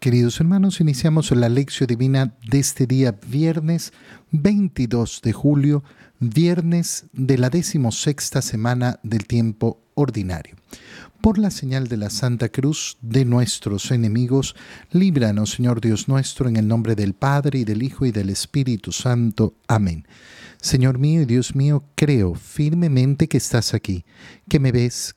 Queridos hermanos, iniciamos la lección divina de este día viernes 22 de julio, viernes de la decimosexta semana del tiempo ordinario. Por la señal de la Santa Cruz de nuestros enemigos, líbranos, Señor Dios nuestro, en el nombre del Padre y del Hijo y del Espíritu Santo. Amén. Señor mío y Dios mío, creo firmemente que estás aquí, que me ves,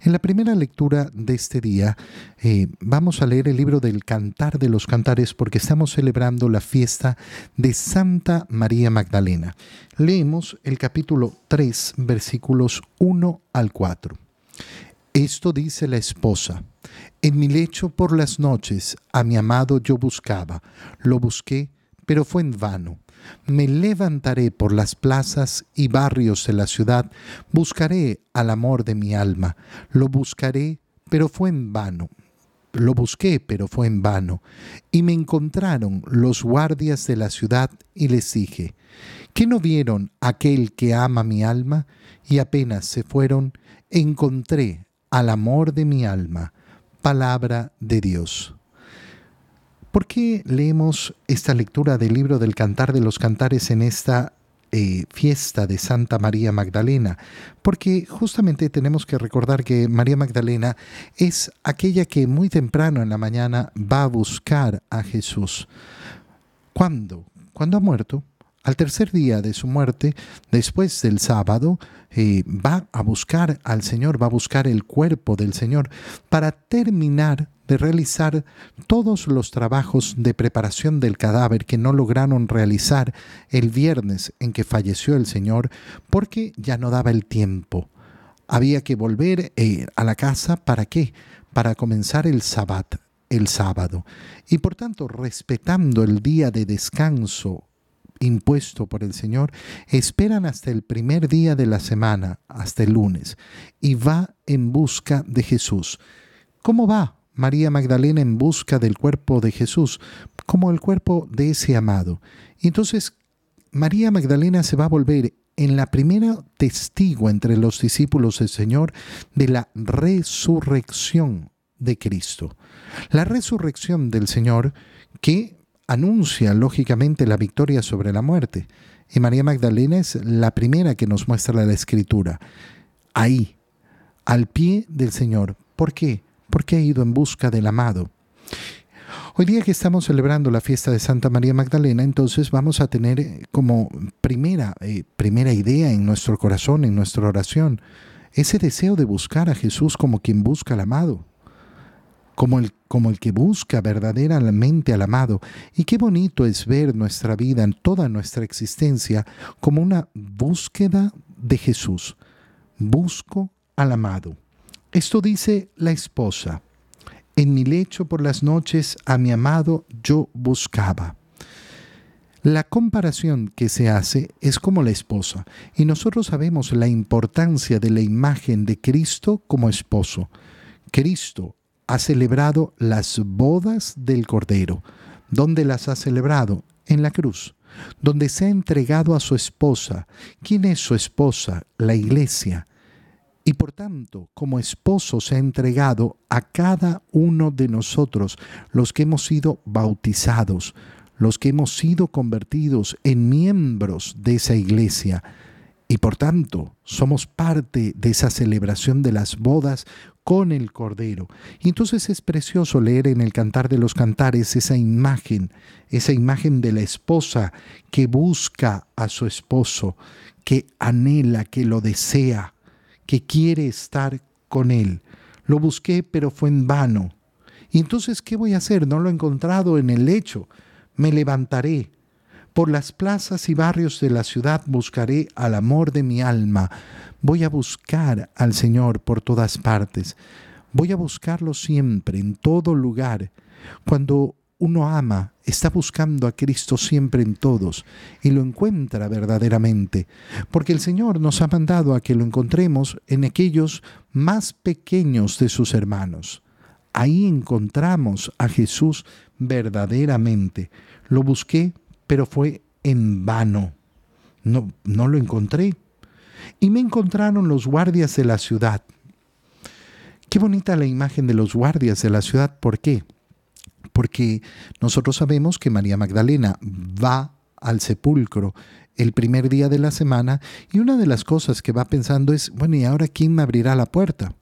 En la primera lectura de este día eh, vamos a leer el libro del Cantar de los Cantares porque estamos celebrando la fiesta de Santa María Magdalena. Leemos el capítulo 3, versículos 1 al 4. Esto dice la esposa. En mi lecho por las noches a mi amado yo buscaba. Lo busqué, pero fue en vano me levantaré por las plazas y barrios de la ciudad, buscaré al amor de mi alma, lo buscaré, pero fue en vano. Lo busqué, pero fue en vano. Y me encontraron los guardias de la ciudad y les dije, ¿qué no vieron aquel que ama mi alma? Y apenas se fueron, encontré al amor de mi alma. Palabra de Dios. ¿Por qué leemos esta lectura del libro del Cantar de los Cantares en esta eh, fiesta de Santa María Magdalena? Porque justamente tenemos que recordar que María Magdalena es aquella que muy temprano en la mañana va a buscar a Jesús. ¿Cuándo? ¿Cuándo ha muerto? Al tercer día de su muerte, después del sábado, eh, va a buscar al Señor, va a buscar el cuerpo del Señor para terminar de realizar todos los trabajos de preparación del cadáver que no lograron realizar el viernes en que falleció el Señor porque ya no daba el tiempo. Había que volver eh, a la casa para qué? Para comenzar el sabbat, el sábado. Y por tanto, respetando el día de descanso impuesto por el Señor, esperan hasta el primer día de la semana, hasta el lunes, y va en busca de Jesús. ¿Cómo va? María Magdalena en busca del cuerpo de Jesús, como el cuerpo de ese amado. Y entonces María Magdalena se va a volver en la primera testigo entre los discípulos del Señor de la resurrección de Cristo. La resurrección del Señor que anuncia lógicamente la victoria sobre la muerte. Y María Magdalena es la primera que nos muestra la escritura. Ahí, al pie del Señor. ¿Por qué? Porque ha ido en busca del amado. Hoy día que estamos celebrando la fiesta de Santa María Magdalena, entonces vamos a tener eh, como primera, eh, primera idea en nuestro corazón, en nuestra oración, ese deseo de buscar a Jesús como quien busca al amado, como el, como el que busca verdaderamente al amado. Y qué bonito es ver nuestra vida, en toda nuestra existencia, como una búsqueda de Jesús. Busco al amado. Esto dice la esposa. En mi lecho por las noches a mi amado yo buscaba. La comparación que se hace es como la esposa, y nosotros sabemos la importancia de la imagen de Cristo como esposo. Cristo ha celebrado las bodas del Cordero. ¿Dónde las ha celebrado? En la cruz, donde se ha entregado a su esposa. ¿Quién es su esposa? La iglesia y por tanto, como esposo se ha entregado a cada uno de nosotros, los que hemos sido bautizados, los que hemos sido convertidos en miembros de esa iglesia. Y por tanto, somos parte de esa celebración de las bodas con el Cordero. Y entonces es precioso leer en el Cantar de los Cantares esa imagen, esa imagen de la esposa que busca a su esposo, que anhela, que lo desea, que quiere estar con Él. Lo busqué, pero fue en vano. Y entonces, ¿qué voy a hacer? No lo he encontrado en el lecho. Me levantaré. Por las plazas y barrios de la ciudad buscaré al amor de mi alma. Voy a buscar al Señor por todas partes. Voy a buscarlo siempre, en todo lugar. Cuando uno ama, está buscando a Cristo siempre en todos y lo encuentra verdaderamente, porque el Señor nos ha mandado a que lo encontremos en aquellos más pequeños de sus hermanos. Ahí encontramos a Jesús verdaderamente. Lo busqué, pero fue en vano. No, no lo encontré. Y me encontraron los guardias de la ciudad. Qué bonita la imagen de los guardias de la ciudad. ¿Por qué? Porque nosotros sabemos que María Magdalena va al sepulcro el primer día de la semana y una de las cosas que va pensando es, bueno, ¿y ahora quién me abrirá la puerta?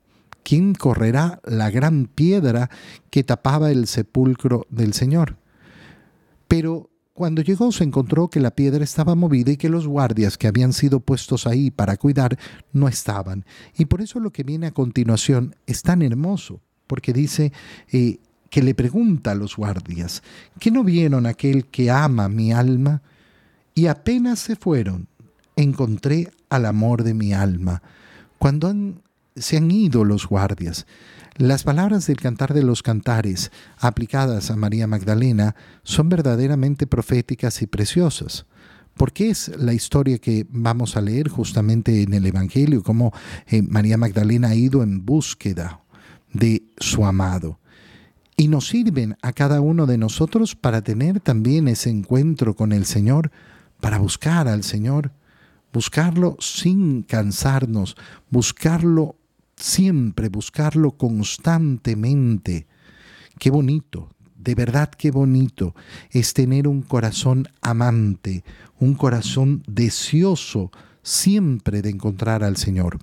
¿Quién correrá la gran piedra que tapaba el sepulcro del Señor? Pero cuando llegó se encontró que la piedra estaba movida y que los guardias que habían sido puestos ahí para cuidar no estaban. Y por eso lo que viene a continuación es tan hermoso, porque dice eh, que le pregunta a los guardias, ¿qué no vieron aquel que ama mi alma? Y apenas se fueron, encontré al amor de mi alma. Cuando se han ido los guardias. Las palabras del Cantar de los Cantares aplicadas a María Magdalena son verdaderamente proféticas y preciosas, porque es la historia que vamos a leer justamente en el Evangelio, cómo eh, María Magdalena ha ido en búsqueda de su amado. Y nos sirven a cada uno de nosotros para tener también ese encuentro con el Señor, para buscar al Señor, buscarlo sin cansarnos, buscarlo siempre, buscarlo constantemente. Qué bonito, de verdad qué bonito es tener un corazón amante, un corazón deseoso siempre de encontrar al Señor.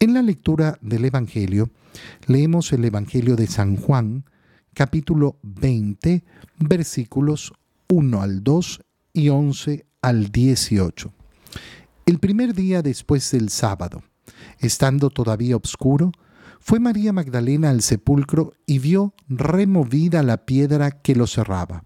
En la lectura del Evangelio, leemos el Evangelio de San Juan, capítulo 20, versículos 1 al 2 y 11 al 18. El primer día después del sábado, Estando todavía oscuro, fue María Magdalena al sepulcro y vio removida la piedra que lo cerraba.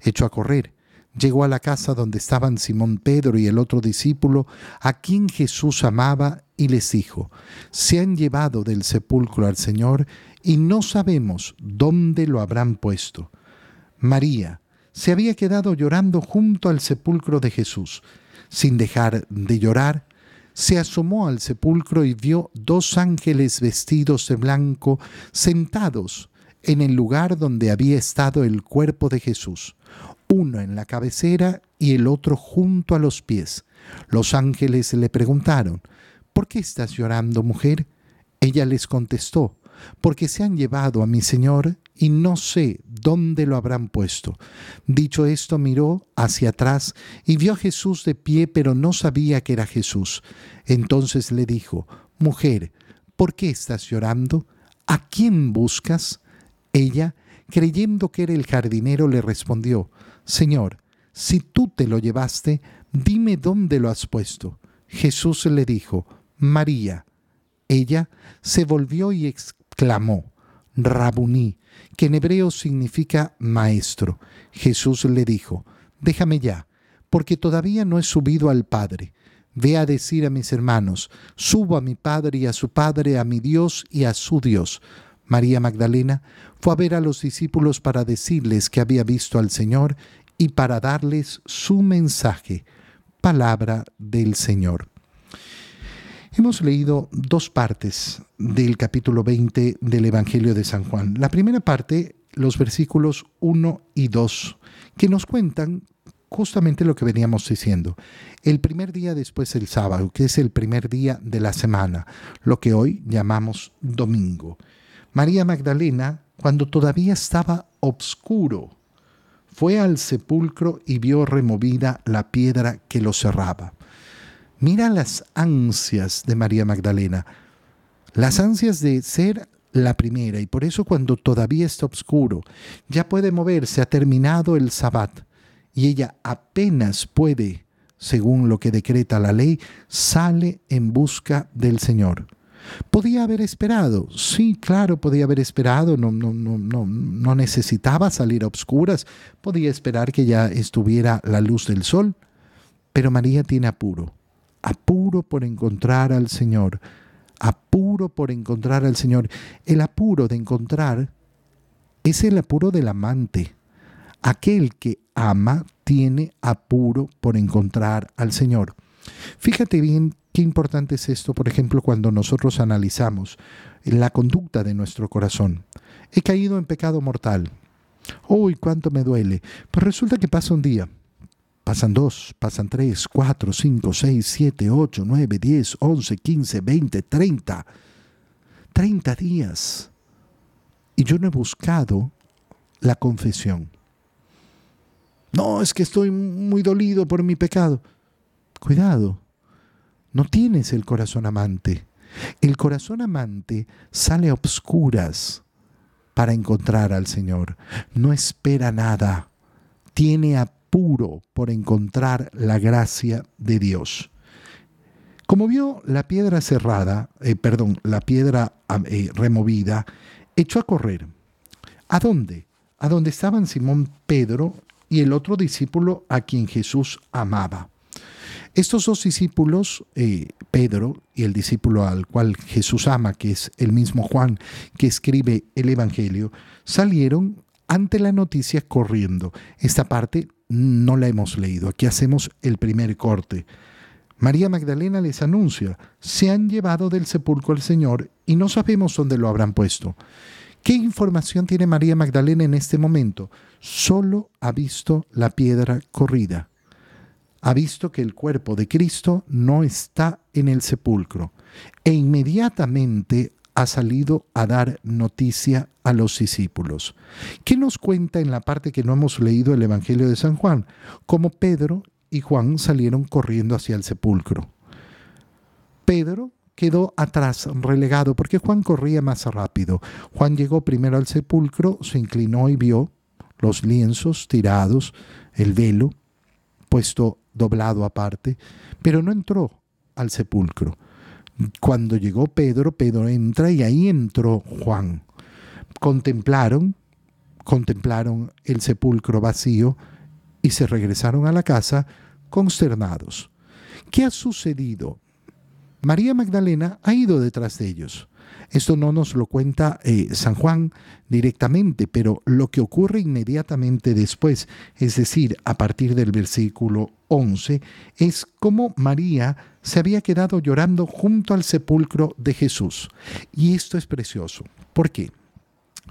Echó a correr, llegó a la casa donde estaban Simón Pedro y el otro discípulo, a quien Jesús amaba, y les dijo, Se han llevado del sepulcro al Señor y no sabemos dónde lo habrán puesto. María se había quedado llorando junto al sepulcro de Jesús. Sin dejar de llorar, se asomó al sepulcro y vio dos ángeles vestidos de blanco sentados en el lugar donde había estado el cuerpo de Jesús, uno en la cabecera y el otro junto a los pies. Los ángeles le preguntaron, ¿por qué estás llorando, mujer? Ella les contestó, porque se han llevado a mi Señor y no sé dónde lo habrán puesto. Dicho esto, miró hacia atrás y vio a Jesús de pie, pero no sabía que era Jesús. Entonces le dijo, Mujer, ¿por qué estás llorando? ¿A quién buscas? Ella, creyendo que era el jardinero, le respondió, Señor, si tú te lo llevaste, dime dónde lo has puesto. Jesús le dijo, María. Ella se volvió y exclamó, Rabuní, que en hebreo significa maestro. Jesús le dijo, déjame ya, porque todavía no he subido al Padre. Ve a decir a mis hermanos, subo a mi Padre y a su Padre, a mi Dios y a su Dios. María Magdalena fue a ver a los discípulos para decirles que había visto al Señor y para darles su mensaje. Palabra del Señor. Hemos leído dos partes del capítulo 20 del Evangelio de San Juan. La primera parte, los versículos 1 y 2, que nos cuentan justamente lo que veníamos diciendo. El primer día después del sábado, que es el primer día de la semana, lo que hoy llamamos domingo. María Magdalena, cuando todavía estaba obscuro, fue al sepulcro y vio removida la piedra que lo cerraba. Mira las ansias de María Magdalena, las ansias de ser la primera, y por eso cuando todavía está oscuro, ya puede moverse, ha terminado el sabbat, y ella apenas puede, según lo que decreta la ley, sale en busca del Señor. Podía haber esperado, sí, claro, podía haber esperado, no, no, no, no, no necesitaba salir a obscuras, podía esperar que ya estuviera la luz del sol, pero María tiene apuro apuro por encontrar al Señor, apuro por encontrar al Señor. El apuro de encontrar es el apuro del amante. Aquel que ama tiene apuro por encontrar al Señor. Fíjate bien Qué importante es esto, por ejemplo, cuando nosotros analizamos la conducta de nuestro corazón. He caído en pecado mortal. Uy, cuánto me duele. Pues resulta que pasa un día, pasan dos, pasan tres, cuatro, cinco, seis, siete, ocho, nueve, diez, once, quince, veinte, treinta. Treinta días. Y yo no he buscado la confesión. No, es que estoy muy dolido por mi pecado. Cuidado, no tienes el corazón amante. El corazón amante sale a obscuras para encontrar al Señor. No espera nada. Tiene apuro por encontrar la gracia de Dios. Como vio la piedra cerrada, eh, perdón, la piedra eh, removida, echó a correr. ¿A dónde? A donde estaban Simón Pedro y el otro discípulo a quien Jesús amaba. Estos dos discípulos, eh, Pedro y el discípulo al cual Jesús ama, que es el mismo Juan que escribe el Evangelio, salieron ante la noticia corriendo. Esta parte no la hemos leído. Aquí hacemos el primer corte. María Magdalena les anuncia, se han llevado del sepulcro al Señor y no sabemos dónde lo habrán puesto. ¿Qué información tiene María Magdalena en este momento? Solo ha visto la piedra corrida ha visto que el cuerpo de Cristo no está en el sepulcro e inmediatamente ha salido a dar noticia a los discípulos. ¿Qué nos cuenta en la parte que no hemos leído el Evangelio de San Juan? Cómo Pedro y Juan salieron corriendo hacia el sepulcro. Pedro quedó atrás, relegado, porque Juan corría más rápido. Juan llegó primero al sepulcro, se inclinó y vio los lienzos tirados, el velo puesto doblado aparte, pero no entró al sepulcro. Cuando llegó Pedro, Pedro entra y ahí entró Juan. Contemplaron, contemplaron el sepulcro vacío y se regresaron a la casa consternados. ¿Qué ha sucedido? María Magdalena ha ido detrás de ellos. Esto no nos lo cuenta eh, San Juan directamente, pero lo que ocurre inmediatamente después, es decir, a partir del versículo 11, es como María se había quedado llorando junto al sepulcro de Jesús. Y esto es precioso. ¿Por qué?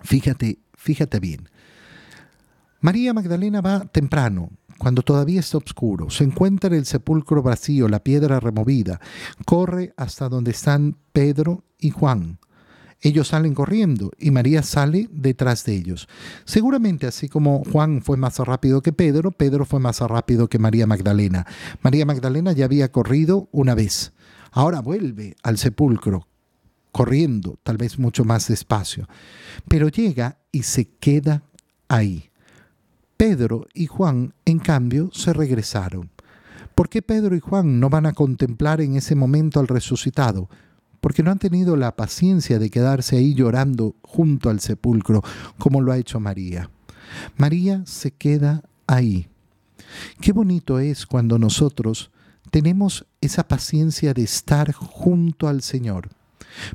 Fíjate, fíjate bien. María Magdalena va temprano, cuando todavía está oscuro, se encuentra el sepulcro vacío, la piedra removida, corre hasta donde están Pedro y Juan. Ellos salen corriendo y María sale detrás de ellos. Seguramente así como Juan fue más rápido que Pedro, Pedro fue más rápido que María Magdalena. María Magdalena ya había corrido una vez. Ahora vuelve al sepulcro, corriendo, tal vez mucho más despacio. Pero llega y se queda ahí. Pedro y Juan, en cambio, se regresaron. ¿Por qué Pedro y Juan no van a contemplar en ese momento al resucitado? porque no han tenido la paciencia de quedarse ahí llorando junto al sepulcro, como lo ha hecho María. María se queda ahí. Qué bonito es cuando nosotros tenemos esa paciencia de estar junto al Señor.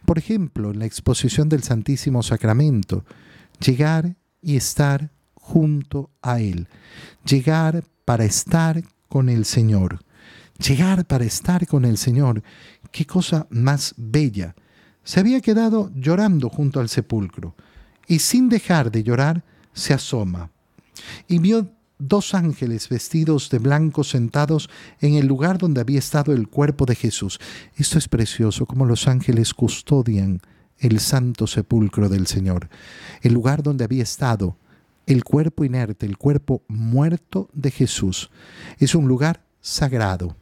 Por ejemplo, en la exposición del Santísimo Sacramento, llegar y estar junto a Él. Llegar para estar con el Señor. Llegar para estar con el Señor qué cosa más bella. Se había quedado llorando junto al sepulcro y sin dejar de llorar se asoma y vio dos ángeles vestidos de blanco sentados en el lugar donde había estado el cuerpo de Jesús. Esto es precioso, como los ángeles custodian el santo sepulcro del Señor, el lugar donde había estado el cuerpo inerte, el cuerpo muerto de Jesús. Es un lugar sagrado.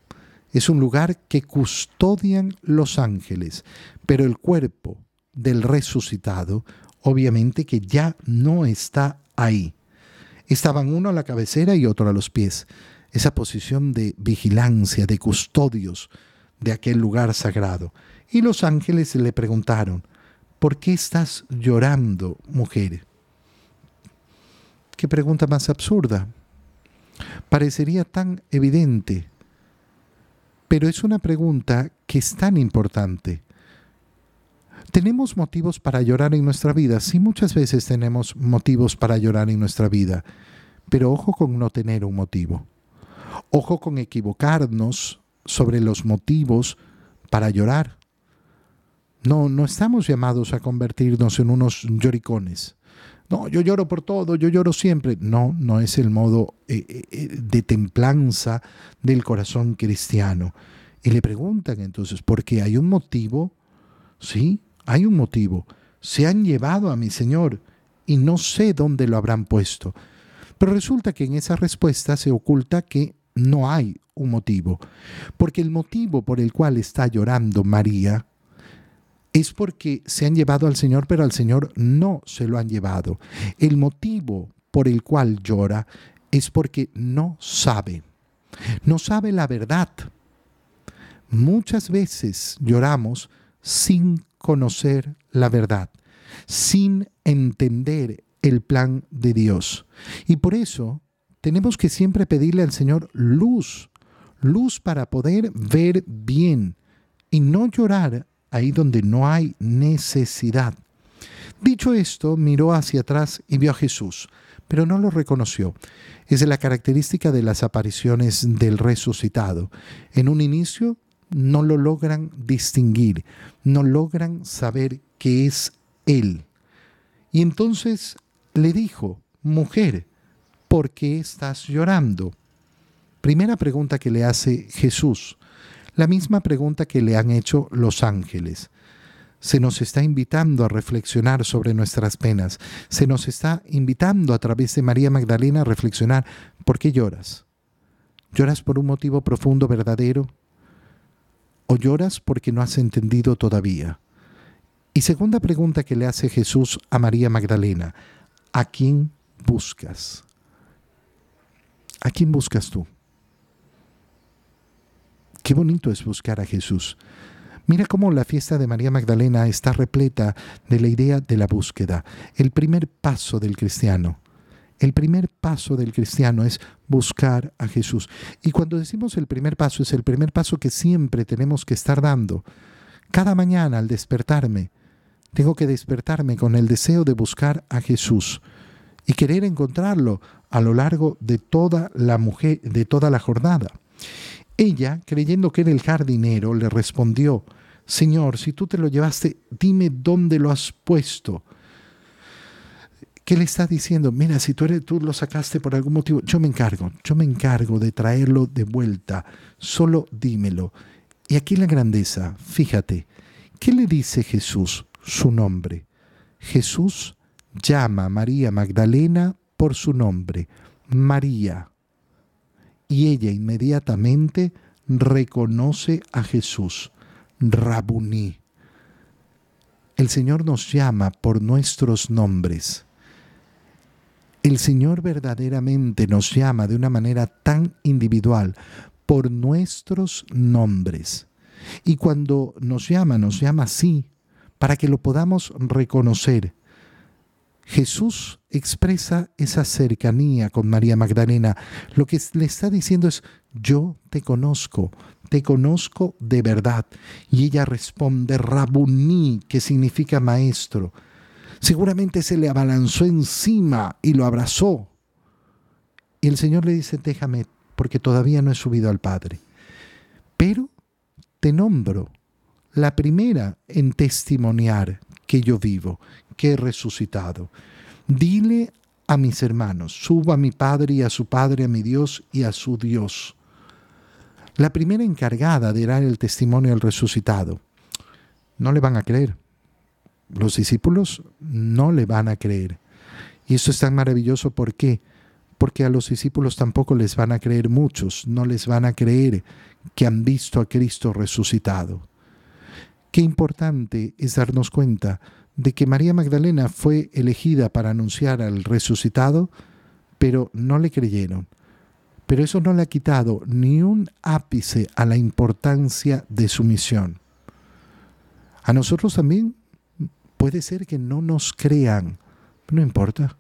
Es un lugar que custodian los ángeles, pero el cuerpo del resucitado obviamente que ya no está ahí. Estaban uno a la cabecera y otro a los pies. Esa posición de vigilancia, de custodios de aquel lugar sagrado. Y los ángeles le preguntaron, ¿por qué estás llorando, mujer? Qué pregunta más absurda. Parecería tan evidente pero es una pregunta que es tan importante. ¿Tenemos motivos para llorar en nuestra vida? Sí, muchas veces tenemos motivos para llorar en nuestra vida, pero ojo con no tener un motivo. Ojo con equivocarnos sobre los motivos para llorar. No, no estamos llamados a convertirnos en unos lloricones. No, yo lloro por todo, yo lloro siempre. No, no es el modo eh, eh, eh, de templanza del corazón cristiano. Y le preguntan entonces, ¿por qué hay un motivo? Sí, hay un motivo. Se han llevado a mi Señor y no sé dónde lo habrán puesto. Pero resulta que en esa respuesta se oculta que no hay un motivo, porque el motivo por el cual está llorando María es porque se han llevado al Señor, pero al Señor no se lo han llevado. El motivo por el cual llora es porque no sabe, no sabe la verdad. Muchas veces lloramos sin conocer la verdad, sin entender el plan de Dios. Y por eso tenemos que siempre pedirle al Señor luz, luz para poder ver bien y no llorar ahí donde no hay necesidad. Dicho esto, miró hacia atrás y vio a Jesús, pero no lo reconoció. Es la característica de las apariciones del resucitado. En un inicio no lo logran distinguir, no logran saber que es Él. Y entonces le dijo, mujer, ¿por qué estás llorando? Primera pregunta que le hace Jesús. La misma pregunta que le han hecho los ángeles. Se nos está invitando a reflexionar sobre nuestras penas. Se nos está invitando a través de María Magdalena a reflexionar. ¿Por qué lloras? ¿Lloras por un motivo profundo, verdadero? ¿O lloras porque no has entendido todavía? Y segunda pregunta que le hace Jesús a María Magdalena. ¿A quién buscas? ¿A quién buscas tú? Qué bonito es buscar a Jesús. Mira cómo la fiesta de María Magdalena está repleta de la idea de la búsqueda, el primer paso del cristiano. El primer paso del cristiano es buscar a Jesús. Y cuando decimos el primer paso, es el primer paso que siempre tenemos que estar dando. Cada mañana al despertarme, tengo que despertarme con el deseo de buscar a Jesús y querer encontrarlo a lo largo de toda la mujer, de toda la jornada. Ella, creyendo que era el jardinero, le respondió, Señor, si tú te lo llevaste, dime dónde lo has puesto. ¿Qué le está diciendo? Mira, si tú, eres, tú lo sacaste por algún motivo, yo me encargo, yo me encargo de traerlo de vuelta, solo dímelo. Y aquí la grandeza, fíjate, ¿qué le dice Jesús? Su nombre. Jesús llama a María Magdalena por su nombre, María y ella inmediatamente reconoce a Jesús, Rabuní. El Señor nos llama por nuestros nombres. El Señor verdaderamente nos llama de una manera tan individual por nuestros nombres. Y cuando nos llama, nos llama así, para que lo podamos reconocer Jesús expresa esa cercanía con María Magdalena. Lo que le está diciendo es, yo te conozco, te conozco de verdad. Y ella responde, Rabuní, que significa maestro. Seguramente se le abalanzó encima y lo abrazó. Y el Señor le dice, déjame, porque todavía no he subido al Padre. Pero te nombro la primera en testimoniar que yo vivo, que he resucitado. Dile a mis hermanos, suba a mi Padre y a su Padre, a mi Dios y a su Dios. La primera encargada de dar el testimonio del resucitado. No le van a creer. Los discípulos no le van a creer. Y esto es tan maravilloso, ¿por qué? Porque a los discípulos tampoco les van a creer muchos, no les van a creer que han visto a Cristo resucitado. Qué importante es darnos cuenta de que María Magdalena fue elegida para anunciar al resucitado, pero no le creyeron. Pero eso no le ha quitado ni un ápice a la importancia de su misión. A nosotros también puede ser que no nos crean, no importa.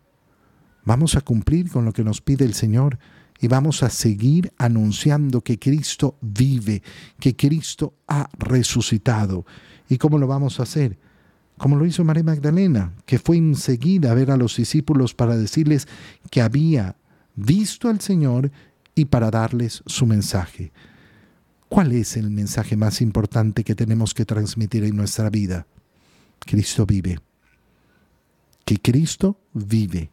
Vamos a cumplir con lo que nos pide el Señor y vamos a seguir anunciando que Cristo vive, que Cristo ha resucitado. ¿Y cómo lo vamos a hacer? Como lo hizo María Magdalena, que fue enseguida a ver a los discípulos para decirles que había visto al Señor y para darles su mensaje. ¿Cuál es el mensaje más importante que tenemos que transmitir en nuestra vida? Cristo vive. Que Cristo vive.